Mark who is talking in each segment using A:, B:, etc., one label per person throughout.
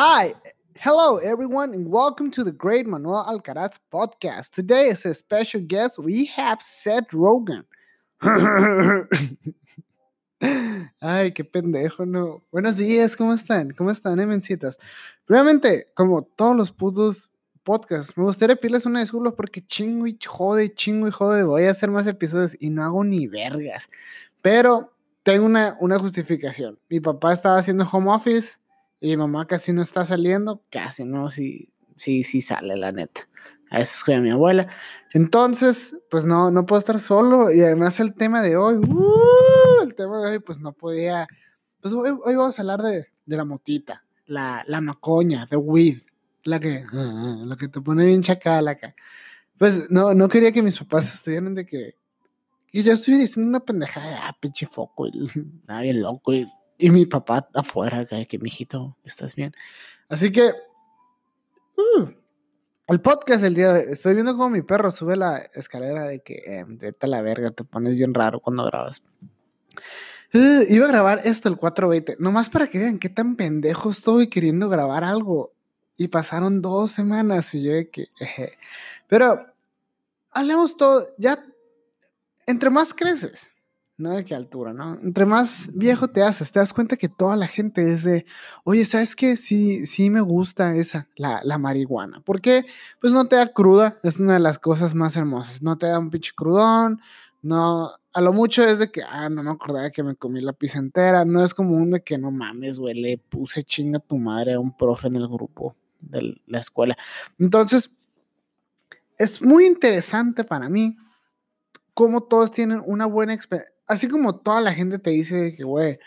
A: Hi, hello everyone, and welcome to the Great Manuel Alcaraz podcast. Today, as a special guest, we have Seth Rogen. Ay, qué pendejo, no. Buenos días, ¿cómo están? ¿Cómo están, emencitas? Realmente, como todos los putos podcasts, me gustaría pedirles una disculpa porque chingo y jode, chingo y jode, voy a hacer más episodios y no hago ni vergas. Pero tengo una, una justificación. Mi papá estaba haciendo home office y mamá casi no está saliendo, casi no, sí, sí, sí sale, la neta. A veces cuida a mi abuela. Entonces, pues no, no puedo estar solo. Y además el tema de hoy, ¡uh! el tema de hoy, pues no podía. Pues hoy, vamos a hablar de, de la motita, la, la macoña, the weed, la que, la que te pone bien chacal acá. Pues no, no quería que mis papás estuvieran de que. Y yo estoy diciendo una pendejada, ah, pinche foco, y, nada bien loco, y y mi papá afuera, que, mijito, ¿estás bien? Así que, uh, el podcast del día de hoy, estoy viendo cómo mi perro sube la escalera de que, eh, vete a la verga, te pones bien raro cuando grabas. Uh, iba a grabar esto el 420, nomás para que vean qué tan pendejo estoy queriendo grabar algo. Y pasaron dos semanas y yo de que, eh, pero hablemos todo, ya, entre más creces, no de qué altura, ¿no? Entre más viejo te haces, te das cuenta que toda la gente es de, oye, ¿sabes qué? Sí, sí me gusta esa, la, la marihuana. ¿Por qué? Pues no te da cruda, es una de las cosas más hermosas. No te da un pinche crudón, no, a lo mucho es de que, ah, no me acordaba que me comí la pizza entera. No es como un de que no mames, güey, le puse chinga a tu madre a un profe en el grupo de la escuela. Entonces, es muy interesante para mí cómo todos tienen una buena experiencia. Así como toda la gente te dice que, güey,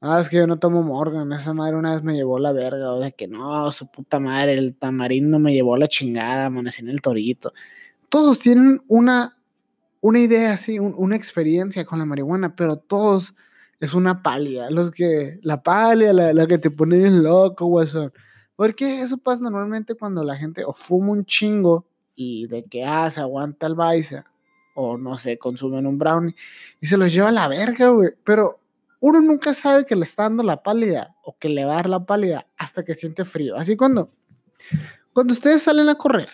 A: ah, es que yo no tomo Morgan, esa madre una vez me llevó la verga, o de que no, su puta madre, el tamarindo me llevó la chingada, amanecí en el torito. Todos tienen una, una idea así, una experiencia con la marihuana, pero todos es una pálida. Los que, la pálida, la, que te pone bien loco, guasón. Porque eso pasa normalmente cuando la gente o fuma un chingo y de que, ah, aguanta el baisa o no sé, consumen un brownie y se los lleva a la verga, güey. Pero uno nunca sabe que le está dando la pálida o que le va a dar la pálida hasta que siente frío. Así cuando, cuando ustedes salen a correr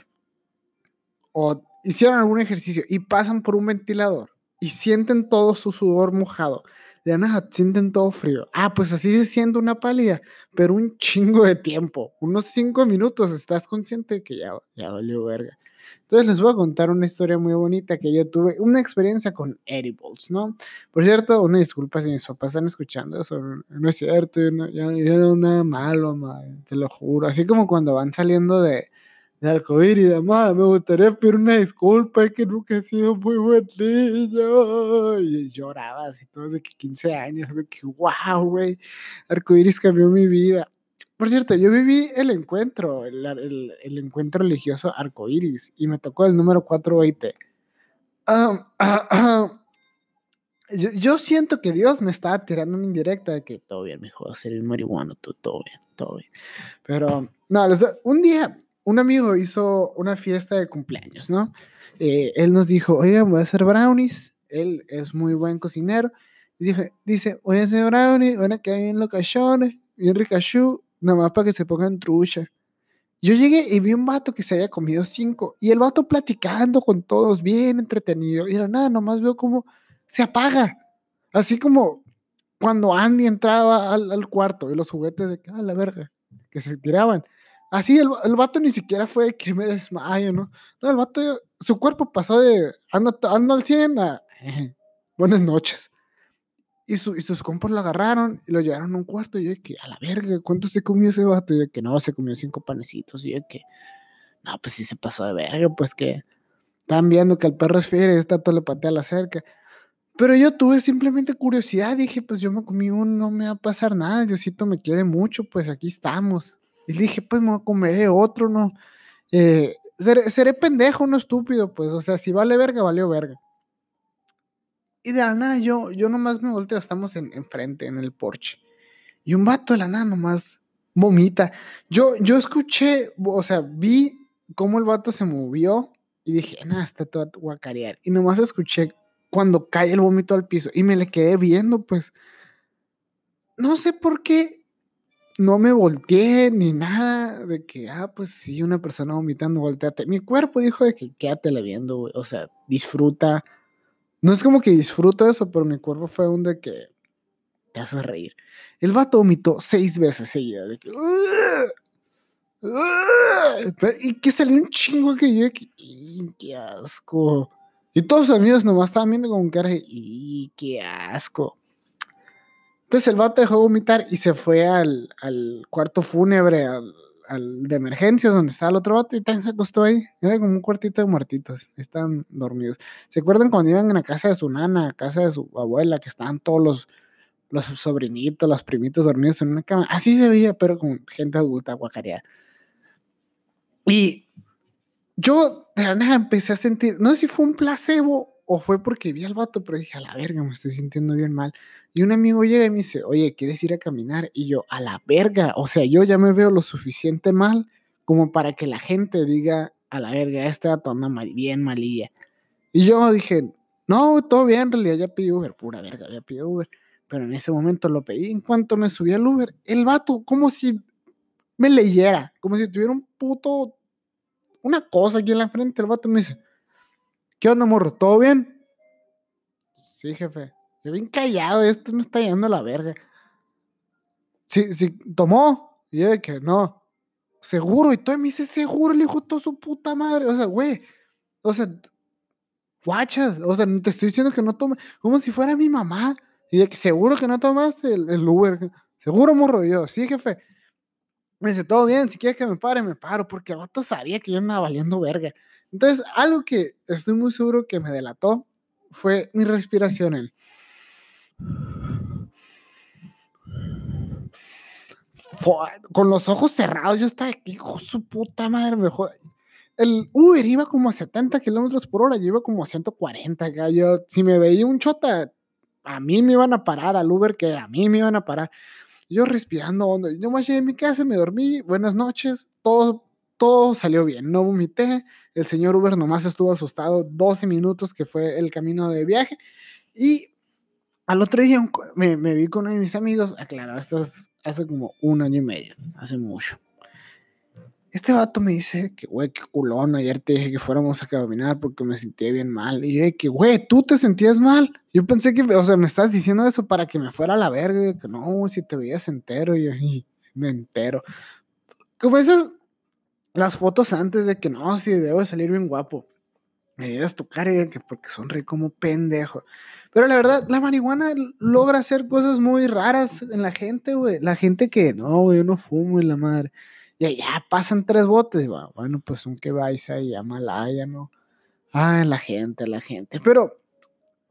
A: o hicieron algún ejercicio y pasan por un ventilador y sienten todo su sudor mojado, de nada, sienten todo frío. Ah, pues así se siente una pálida, pero un chingo de tiempo, unos cinco minutos, estás consciente de que ya, ya valió verga. Entonces les voy a contar una historia muy bonita que yo tuve, una experiencia con edibles, ¿no? Por cierto, una disculpa si mis papás están escuchando eso, no es cierto, yo no, yo, yo nada malo, madre, te lo juro. Así como cuando van saliendo de, de arcoíris, madre, me gustaría pedir una disculpa, es que nunca he sido muy buen niño. Y lloraba así todos de que 15 años, de que wow, güey, arcoíris cambió mi vida. Por cierto, yo viví el encuentro, el, el, el encuentro religioso arcoíris y me tocó el número 420. Um, uh, uh, yo, yo, siento que Dios me estaba tirando una indirecta de que todo bien, mijo, ser el marihuano, todo, todo bien, todo bien. Pero, no, un día un amigo hizo una fiesta de cumpleaños, ¿no? Eh, él nos dijo, oigan, voy a hacer brownies. Él es muy buen cocinero. Y dije, dice, voy a hacer brownies, van a quedar bien locaciones, bien ricachú nada más para que se pongan trucha. Yo llegué y vi un vato que se había comido cinco y el vato platicando con todos, bien entretenido. Y era nada, nomás veo cómo se apaga. Así como cuando Andy entraba al, cuarto y los juguetes de ah, la verga, que se tiraban. Así el, el vato ni siquiera fue que me desmayo, ¿no? No, el vato, su cuerpo pasó de ando, ando al 100 a eh, buenas noches. Y, su, y, sus compas lo agarraron y lo llevaron a un cuarto. Y yo que, a la verga, ¿cuánto se comió ese vato? Y de que no, se comió cinco panecitos. Y yo que, no, pues sí se pasó de verga, pues que están viendo que el perro es fiero y está todo le patea la cerca. Pero yo tuve simplemente curiosidad. Dije, pues yo me comí uno, no me va a pasar nada. Diosito me quiere mucho, pues aquí estamos. Y dije, pues me voy a comer otro, ¿no? Eh, seré, seré pendejo, no estúpido, pues. O sea, si vale verga, valió verga. Y de la nada yo, yo nomás me volteo, estamos en, enfrente, en el porche. Y un vato de la nada nomás vomita. Yo, yo escuché, o sea, vi cómo el vato se movió y dije, nada, está todo guacarear. Y nomás escuché cuando cae el vómito al piso y me le quedé viendo, pues. No sé por qué no me volteé ni nada de que, ah, pues sí, una persona vomitando, volteate. Mi cuerpo dijo de que quédatela viendo. O sea, disfruta. No es como que disfruto eso, pero mi cuerpo fue un de que te hace reír. El vato vomitó seis veces seguidas. De que, y que salió un chingo que yo, que, qué asco. Y todos sus amigos nomás estaban viendo con cara de, y qué asco. Entonces el vato dejó de vomitar y se fue al, al cuarto fúnebre, al, al, de emergencias, donde estaba el otro vato, y también se acostó ahí. Era como un cuartito de muertitos. Estaban dormidos. ¿Se acuerdan cuando iban a la casa de su nana, a casa de su abuela, que estaban todos los, los sobrinitos, los primitos dormidos en una cama? Así se veía, pero con gente adulta guacareada. Y yo de la nada empecé a sentir, no sé si fue un placebo o fue porque vi al vato, pero dije, a la verga, me estoy sintiendo bien mal. Y un amigo llega y me dice, oye, ¿quieres ir a caminar? Y yo, a la verga, o sea, yo ya me veo lo suficiente mal como para que la gente diga, a la verga, este vato anda mal, bien malilla. Y yo dije, no, todo bien, en realidad ya pedí Uber, pura verga, ya pedí Uber. Pero en ese momento lo pedí. En cuanto me subí al Uber, el vato, como si me leyera, como si tuviera un puto, una cosa aquí en la frente. El vato me dice, ¿Qué onda, morro? ¿Todo bien? Sí, jefe. Yo bien callado, esto me está yendo la verga. Sí, sí, tomó. Y de que no. Seguro, y todo me dice seguro, le dijo todo su puta madre. O sea, güey. O sea, guachas. O sea, te estoy diciendo que no tome. Como si fuera mi mamá. Y de que seguro que no tomaste el, el Uber. Seguro, morro. Yo, sí, jefe. Me dice, todo bien, si quieres que me pare, me paro. Porque el vato sabía que yo andaba valiendo verga. Entonces, algo que estoy muy seguro que me delató fue mi respiración. Con los ojos cerrados, yo estaba aquí, hijo su puta madre, mejor. El Uber iba como a 70 kilómetros por hora, yo iba como a 140. Yo, si me veía un chota, a mí me iban a parar, al Uber que a mí me iban a parar. Yo respirando hondo. Yo más llegué a mi casa, me dormí, buenas noches, todo todo salió bien, no vomité, el señor Uber nomás estuvo asustado 12 minutos que fue el camino de viaje y al otro día me, vi con uno de mis amigos, aclarado, esto es hace como un año y medio, hace mucho. Este vato me dice que, güey, qué culón, ayer te dije que fuéramos a caminar porque me sentía bien mal. Y yo, que, güey, tú te sentías mal. Yo pensé que, o sea, me estás diciendo eso para que me fuera a la verga, que no, si te veías entero, y yo, me entero. Como esas, las fotos antes de que no, si debo salir bien guapo. Me debes tocar y que porque sonreí como pendejo. Pero la verdad, la marihuana logra hacer cosas muy raras en la gente, güey. La gente que, no, yo no fumo y la madre. Ya, ya pasan tres botes. Bueno, pues un que vais ahí a Malaya, ¿no? Ah, la gente, la gente. Pero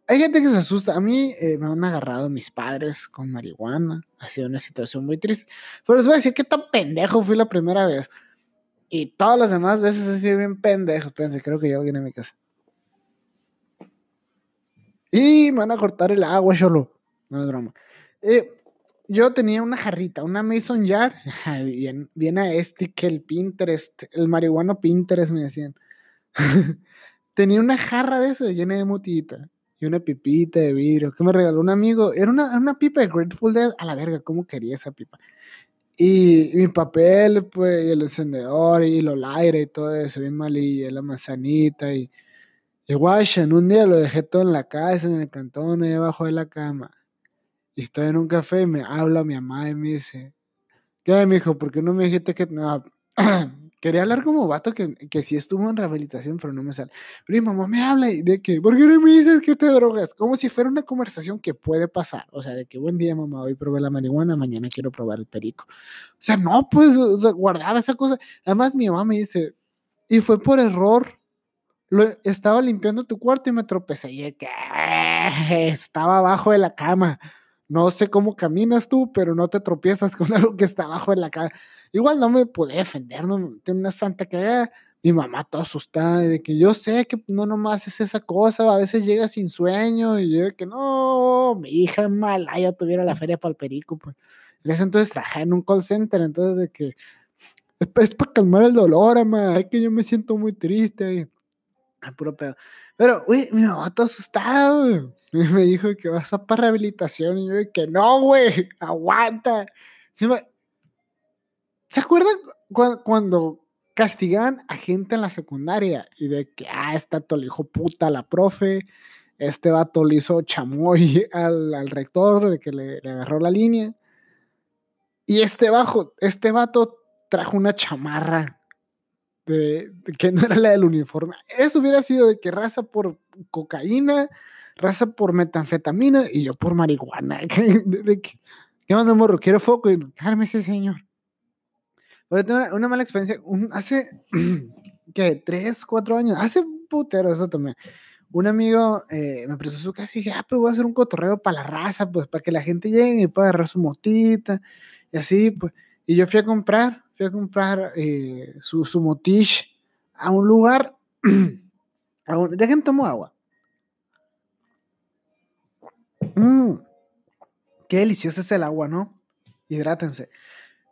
A: hay gente que se asusta. A mí eh, me han agarrado mis padres con marihuana. Ha sido una situación muy triste. Pero les voy a decir qué tan pendejo fui la primera vez. Y todas las demás veces he sido bien pendejo. Pensé, creo que hay alguien en mi casa. Y me van a cortar el agua, solo. No es broma. Eh, yo tenía una jarrita, una Mason Jar. bien, bien a este que el Pinterest, el marihuano Pinterest me decían. tenía una jarra de eso llena de motita. Y una pipita de vidrio que me regaló un amigo. Era una, una pipa de Grateful Dead. A la verga, ¿cómo quería esa pipa? Y, mi papel, pues, y el encendedor, y los aire y todo eso, bien malilla, la manzanita, y, y un día lo dejé todo en la casa, en el cantón, ahí debajo de la cama. Y estoy en un café y me habla mi mamá y me dice, ¿qué, hijo? ¿Por qué no me dijiste que no? Quería hablar como vato que, que sí estuvo en rehabilitación, pero no me sale. Pero mi mamá me habla y de que, ¿por qué no me dices que te drogas? Como si fuera una conversación que puede pasar. O sea, de que buen día, mamá, hoy probé la marihuana, mañana quiero probar el perico. O sea, no, pues, guardaba esa cosa. Además, mi mamá me dice, y fue por error. Lo, estaba limpiando tu cuarto y me tropecé. Y que estaba abajo de la cama. No sé cómo caminas tú, pero no te tropiezas con algo que está abajo de la cama. Igual no me pude defender, no tengo una santa que mi mamá toda asustada de que yo sé que no nomás es esa cosa, a veces llega sin sueño y yo que no, mi hija en Malaya tuviera la feria para el perico, pues. Entonces trabajé en un call center, entonces de que es, para calmar el dolor, ama, es que yo me siento muy triste. Y, puro pedo. Pero, uy, mi mamá está asustado. Me dijo que vas a para rehabilitación. Y yo, que no, güey, aguanta. Sí, ¿Se acuerdan cuando castigaban a gente en la secundaria y de que, ah, vato le dijo puta a la profe, este vato le hizo chamoy al, rector de que le, agarró la línea? Y este bajo, este vato trajo una chamarra de, que no era la del uniforme. Eso hubiera sido de que raza por cocaína, raza por metanfetamina y yo por marihuana. de, que, ¿Qué onda, morro? Quiero foco. Y ese señor. Oye, tengo una, mala experiencia. hace, ¿qué? Tres, cuatro años. Hace putero eso también. Un amigo eh, me prestó su casa y dije, ah, pues voy a hacer un cotorreo para la raza, pues para que la gente llegue y pueda agarrar su motita. Y así, pues. Y yo fui a comprar, fui a comprar eh, su, su motish a un lugar. a un, dejen tomo agua. Mmm, qué delicioso es el agua, ¿no? Hidrátense.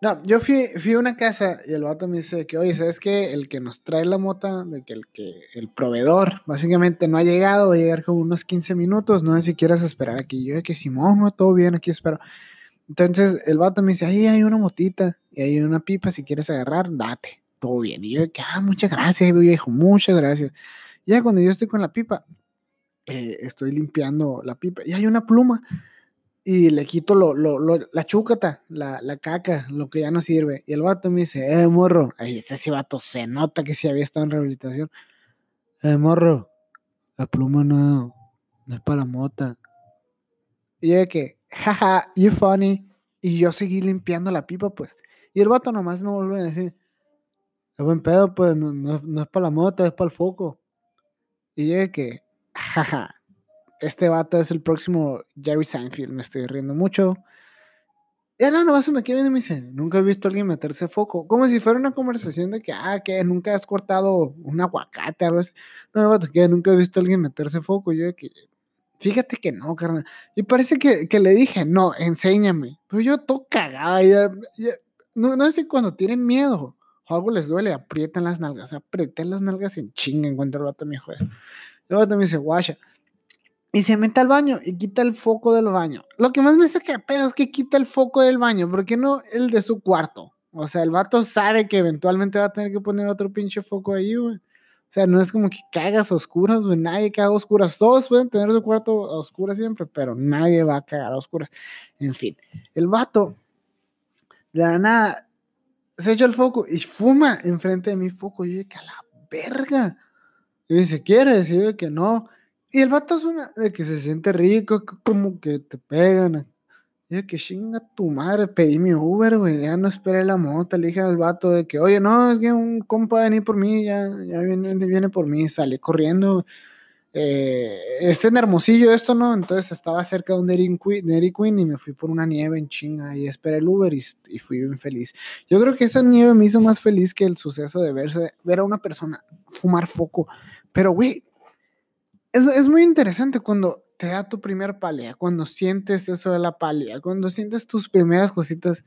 A: No, yo fui, fui a una casa y el vato me dice que, oye, ¿sabes qué? El que nos trae la mota, de que el, que el proveedor básicamente no ha llegado, va a llegar como unos 15 minutos, no sé si quieres esperar aquí. Yo, que Simón, no, todo bien, aquí espero. Entonces el vato me dice, ahí hay una motita y hay una pipa, si quieres agarrar, date, todo bien. Y yo, que, ah, muchas gracias, viejo, muchas gracias. Ya cuando yo estoy con la pipa, eh, estoy limpiando la pipa y hay una pluma y le quito lo, lo, la chúcata, la, la, caca, lo que ya no sirve. Y el vato me dice, eh, morro, ahí ese sí vato se nota que sí había estado en rehabilitación. Eh, morro, la pluma no, no es para la mota. Y yo que, jaja, you funny. Y yo seguí limpiando la pipa, pues. Y el vato nomás me vuelve a decir, es buen pedo, pues, no, no, no es para la mota, es para el foco. Y yo que, jaja, este vato es el próximo Jerry Seinfeld, me estoy riendo mucho. Y no, no, se me queda viendo y me dice, nunca he visto a alguien meterse foco. Como si fuera una conversación de que, ah, que nunca has cortado un aguacate, algo así. No, vato, que nunca he visto a alguien meterse foco. Yo de que, fíjate que no, carnal. Y parece que, que le dije, no, enséñame. Pero yo todo cagada. Ya, no, no sé cuando tienen miedo o algo les duele, aprietan las nalgas. Aprietan las nalgas en chinga en cuanto el vato me dijo eso. El vato me dice, guacha y se mete al baño y quita el foco del baño. Lo que más me saca pedo es que quita el foco del baño, porque no el de su cuarto. O sea, el vato sabe que eventualmente va a tener que poner otro pinche foco ahí, güey. O sea, no es como que cagas oscuras, güey. Nadie caga oscuras. Todos pueden tener su cuarto a oscuras siempre, pero nadie va a cagar a oscuras. En fin, el vato, de la nada, se echa el foco y fuma enfrente de mi foco. Y yo, que a la verga. Y dice, ¿quieres? Y yo, que no. Y el vato es una de que se siente rico, como que te pegan. Y que chinga tu madre, pedí mi Uber, güey, ya no esperé la moto, le dije al vato de que, oye, no, es que un compa venir por mí, ya, ya viene, viene por mí, salí corriendo. Eh, este en Hermosillo esto, ¿no? Entonces estaba cerca de un Dairy Queen, y me fui por una nieve en chinga y esperé el Uber y, y, fui bien feliz. Yo creo que esa nieve me hizo más feliz que el suceso de verse, ver a una persona fumar foco. Pero, güey, es, es, muy interesante cuando te da tu primer palea, cuando sientes eso de la palea, cuando sientes tus primeras cositas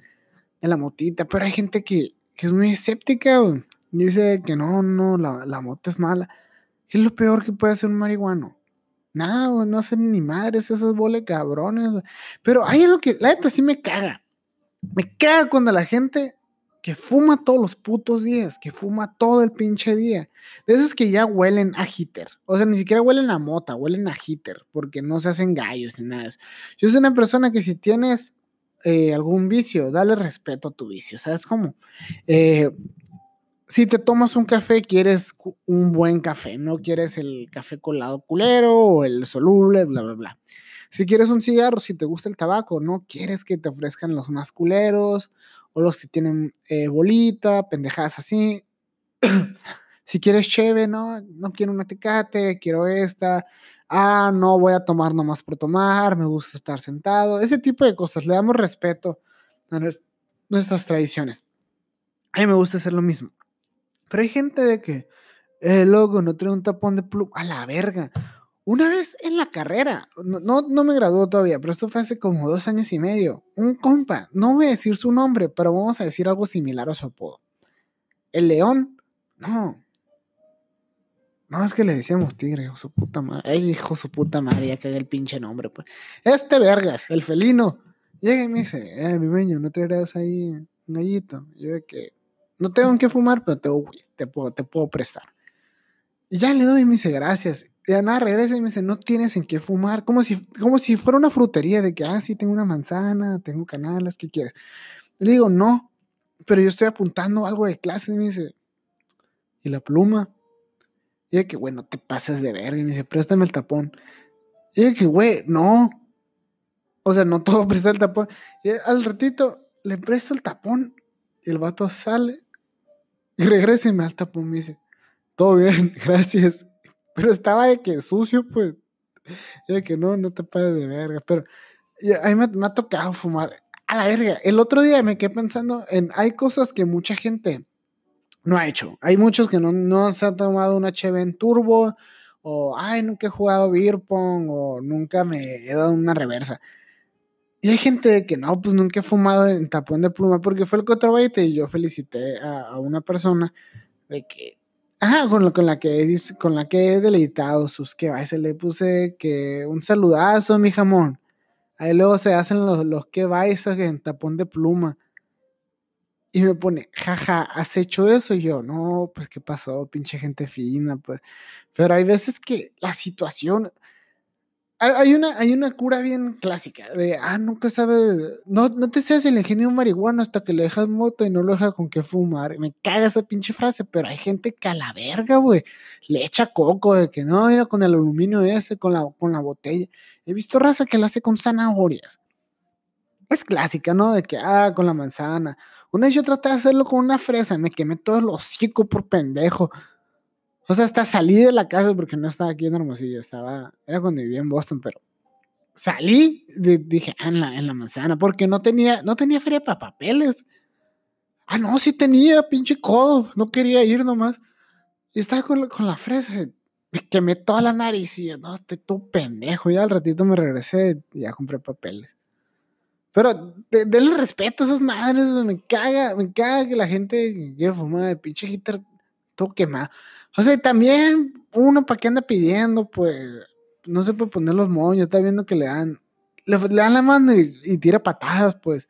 A: en la motita, pero hay gente que, que es muy escéptica, dice que no, no, la, la mota es mala. ¿Qué es lo peor que puede hacer un marihuano? Nada, no hacen ni madres esos bole cabrones. Pero hay algo que, la neta, sí me caga. Me caga cuando la gente que fuma todos los putos días, que fuma todo el pinche día. De esos que ya huelen a hitter. O sea, ni siquiera huelen a mota, huelen a hitter, porque no se hacen gallos ni nada de eso. Yo soy una persona que si tienes eh, algún vicio, dale respeto a tu vicio, ¿sabes cómo? Eh, si te tomas un café, quieres un buen café, no quieres el café colado culero o el soluble, bla, bla, bla. Si quieres un cigarro, si te gusta el tabaco, no quieres que te ofrezcan los más culeros o los que tienen eh, bolita, pendejadas así. si quieres cheve, no, no quiero una tecate, quiero esta. Ah, no voy a tomar nomás por tomar, me gusta estar sentado. Ese tipo de cosas, le damos respeto a nuestras tradiciones. A mí me gusta hacer lo mismo. Pero hay gente de que, eh, loco, no trae un tapón de pluma. A la verga. Una vez en la carrera, no, no, me graduó todavía, pero esto fue hace como dos años y medio. Un compa, no voy a decir su nombre, pero vamos a decir algo similar a su apodo. El león, no. No, es que le decíamos tigre, hijo su puta madre. Ay, hijo su puta madre, ya cagué el pinche nombre, pues. Este vergas, el felino. Llega y me dice, eh, mi meño, ¿no traerás ahí un gallito. Yo de que no tengo que fumar, pero te puedo, te puedo prestar. Y ya le doy y me dice, gracias. Y nada, regresa y me dice, no tienes en qué fumar. Como si, como si fuera una frutería de que, ah, sí, tengo una manzana, tengo canales, ¿qué quieres? le digo, no, pero yo estoy apuntando algo de clase. Y me dice, ¿y la pluma? Y de que, bueno, te pasas de verga. Y me dice, préstame el tapón. Y de que, güey, no. O sea, no todo presta el tapón. Y al ratito le presto el tapón. Y el vato sale. Y regresa y me da el tapón. Me dice, todo bien, gracias. Pero estaba de que sucio, pues. Y de que no, no te pases de verga. Pero a mí me, ha tocado fumar. A la verga. El otro día me quedé pensando en. Hay cosas que mucha gente no ha hecho. Hay muchos que no, no se han tomado una HB en turbo. O, ay, nunca he jugado beer. O nunca me he dado una reversa. Y hay gente que no, pues nunca he fumado en tapón de pluma porque fue el cotrobaite y yo felicité a una persona de que Ajá, con, con, la que, con la que he deleitado sus que se le puse que un saludazo, mi jamón. Ahí luego se hacen los, los que vais en tapón de pluma. Y me pone, jaja, ¿has hecho eso? Y yo, no, pues qué pasó, pinche gente fina, pues. Pero hay veces que la situación, hay una, hay una cura bien clásica de, ah, nunca sabes, no, no te seas el ingenio marihuana hasta que le dejas moto y no lo dejas con qué fumar. Me caga esa pinche frase, pero hay gente que a la verga, güey, le echa coco de que no, mira con el aluminio ese, con la, con la botella. He visto raza que la hace con zanahorias. Es clásica, ¿no? De que, ah, con la manzana. Una vez yo traté de hacerlo con una fresa, me quemé todo el hocico por pendejo. O sea, hasta salí de la casa porque no estaba aquí en Hermosillo, estaba, era cuando vivía en Boston, pero salí, dije, ah, en la, en la manzana, porque no tenía, no tenía feria para papeles. Ah, no, sí tenía, pinche codo, no quería ir nomás. Y estaba con, con la fresa, me quemé toda la nariz y yo, no, estoy todo pendejo. Y al ratito me regresé y ya compré papeles. Pero denle respeto a esas madres, me caga, me caga que la gente que fuma de pinche guitar todo quemado. O sea, también uno para qué anda pidiendo, pues no se puede poner los moños, está viendo que le dan, le, dan la mano y, tira patadas, pues.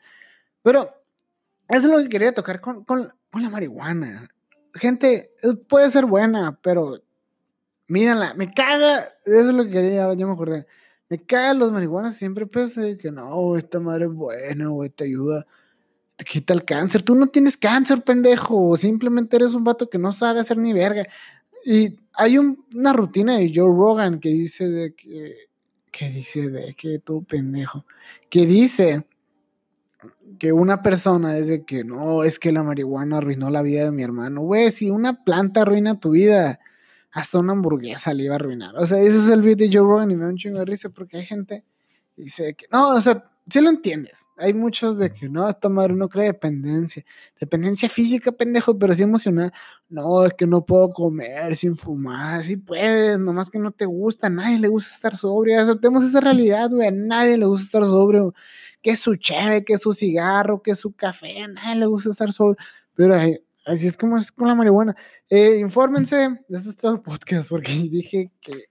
A: Pero eso es lo que quería tocar con, con, la marihuana. Gente, puede ser buena, pero mírenla, me caga, eso es lo que quería, ahora ya me acordé. Me cagan los marihuanas siempre pensé que no, esta madre es buena, güey, te ayuda te quita el cáncer. Tú no tienes cáncer, pendejo. Simplemente eres un vato que no sabe hacer ni verga. Y hay una rutina de Joe Rogan que dice de que. Que dice de que tú, pendejo. Que dice que una persona es de que no, es que la marihuana arruinó la vida de mi hermano. Güey, si una planta arruina tu vida, hasta una hamburguesa le iba a arruinar. O sea, ese es el video de Joe Rogan y me da un chingo de risa porque hay gente que dice que no, o sea, si lo entiendes. Hay muchos de que no, esta madre no cree dependencia. Dependencia física, pendejo, pero sí emocional. No, es que no puedo comer sin fumar. Sí puedes, nomás que no te gusta. A nadie le gusta estar sobrio. Aceptemos esa realidad, güey. A nadie le gusta estar sobrio. Que es su cheve, que es su cigarro, que es su café. A nadie le gusta estar sobrio. Pero así es como es con la marihuana. Eh, infórmense. Este es todo el podcast porque dije que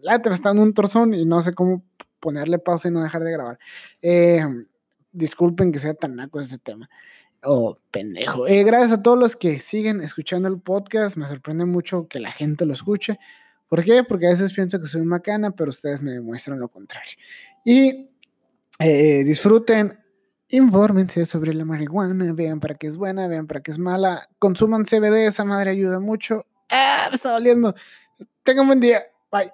A: la te está dando un torzón y no sé cómo ponerle pausa y no dejar de grabar. Eh, disculpen que sea tan naco este tema. Oh, pendejo. Eh, gracias a todos los que siguen escuchando el podcast. Me sorprende mucho que la gente lo escuche. ¿Por qué? Porque a veces pienso que soy macana, pero ustedes me demuestran lo contrario. Y eh, disfruten, infórmense sobre la marihuana, vean para qué es buena, vean para qué es mala, consuman CBD, esa madre ayuda mucho. ¡Ah! Me está doliendo. Tengan un buen día. Bye.